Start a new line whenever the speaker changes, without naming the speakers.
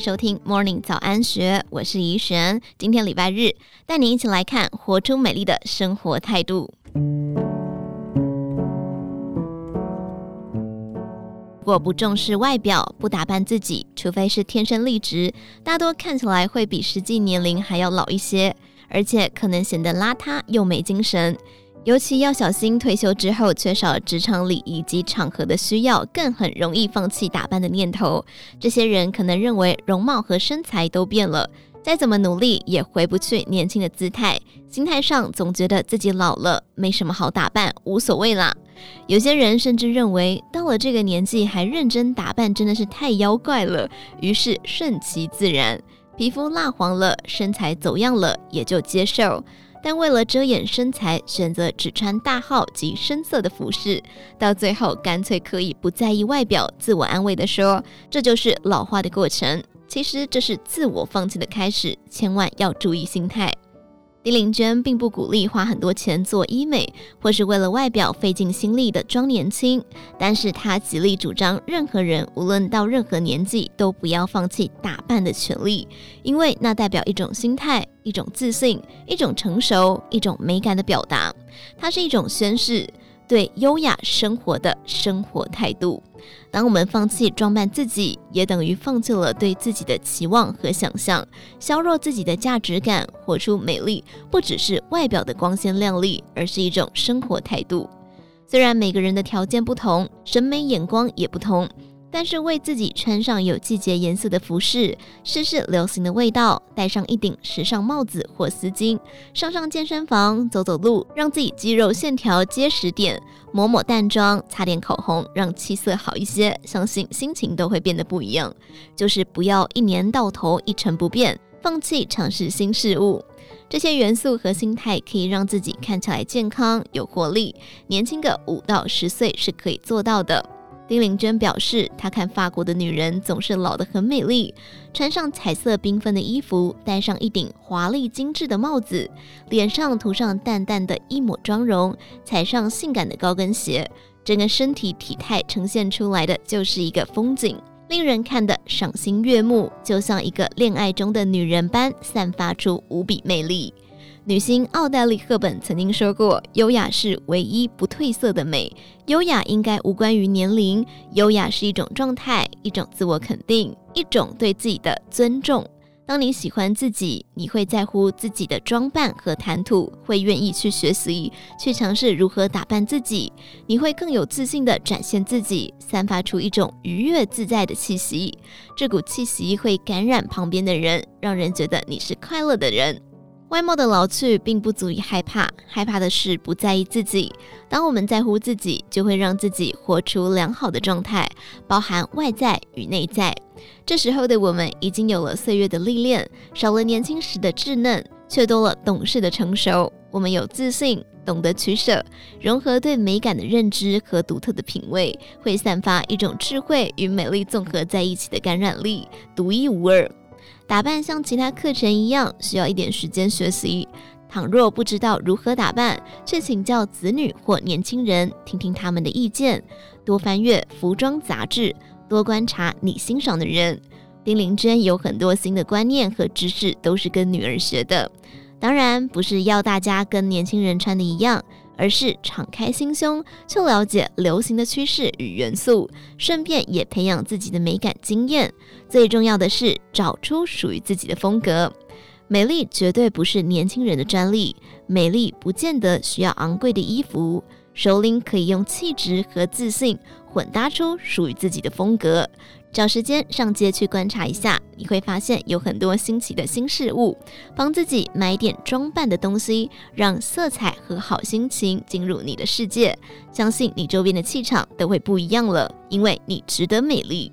收听 Morning 早安学，我是怡璇。今天礼拜日，带你一起来看活出美丽的生活态度。如果不重视外表，不打扮自己，除非是天生丽质，大多看起来会比实际年龄还要老一些，而且可能显得邋遢又没精神。尤其要小心，退休之后缺少职场礼仪及场合的需要，更很容易放弃打扮的念头。这些人可能认为容貌和身材都变了，再怎么努力也回不去年轻的姿态。心态上总觉得自己老了，没什么好打扮，无所谓啦。有些人甚至认为，到了这个年纪还认真打扮，真的是太妖怪了。于是顺其自然，皮肤蜡黄了，身材走样了，也就接受。但为了遮掩身材，选择只穿大号及深色的服饰，到最后干脆可以不在意外表，自我安慰地说：“这就是老化的过程。”其实这是自我放弃的开始，千万要注意心态。丁玲娟并不鼓励花很多钱做医美，或是为了外表费尽心力的装年轻，但是她极力主张，任何人无论到任何年纪都不要放弃打扮的权利，因为那代表一种心态、一种自信、一种成熟、一种美感的表达，它是一种宣誓。对优雅生活的生活态度。当我们放弃装扮自己，也等于放弃了对自己的期望和想象，削弱自己的价值感。活出美丽，不只是外表的光鲜亮丽，而是一种生活态度。虽然每个人的条件不同，审美眼光也不同。但是为自己穿上有季节颜色的服饰，试试流行的味道，戴上一顶时尚帽子或丝巾，上上健身房走走路，让自己肌肉线条结实点，抹抹淡妆，擦点口红，让气色好一些，相信心情都会变得不一样。就是不要一年到头一成不变，放弃尝试新事物。这些元素和心态可以让自己看起来健康有活力，年轻个五到十岁是可以做到的。丁玲娟表示，她看法国的女人总是老得很美丽，穿上彩色缤纷的衣服，戴上一顶华丽精致的帽子，脸上涂上淡淡的一抹妆容，踩上性感的高跟鞋，整个身体体态呈现出来的就是一个风景，令人看得赏心悦目，就像一个恋爱中的女人般，散发出无比魅力。女星奥黛丽·赫本曾经说过：“优雅是唯一不褪色的美。优雅应该无关于年龄，优雅是一种状态，一种自我肯定，一种对自己的尊重。当你喜欢自己，你会在乎自己的装扮和谈吐，会愿意去学习，去尝试如何打扮自己。你会更有自信地展现自己，散发出一种愉悦自在的气息。这股气息会感染旁边的人，让人觉得你是快乐的人。”外貌的老去并不足以害怕，害怕的是不在意自己。当我们在乎自己，就会让自己活出良好的状态，包含外在与内在。这时候的我们已经有了岁月的历练，少了年轻时的稚嫩，却多了懂事的成熟。我们有自信，懂得取舍，融合对美感的认知和独特的品味，会散发一种智慧与美丽综合在一起的感染力，独一无二。打扮像其他课程一样，需要一点时间学习。倘若不知道如何打扮，去请教子女或年轻人，听听他们的意见。多翻阅服装杂志，多观察你欣赏的人。丁玲娟有很多新的观念和知识，都是跟女儿学的。当然，不是要大家跟年轻人穿的一样。而是敞开心胸去了解流行的趋势与元素，顺便也培养自己的美感经验。最重要的是找出属于自己的风格。美丽绝对不是年轻人的专利，美丽不见得需要昂贵的衣服，首领可以用气质和自信混搭出属于自己的风格。找时间上街去观察一下，你会发现有很多新奇的新事物。帮自己买点装扮的东西，让色彩和好心情进入你的世界，相信你周边的气场都会不一样了，因为你值得美丽。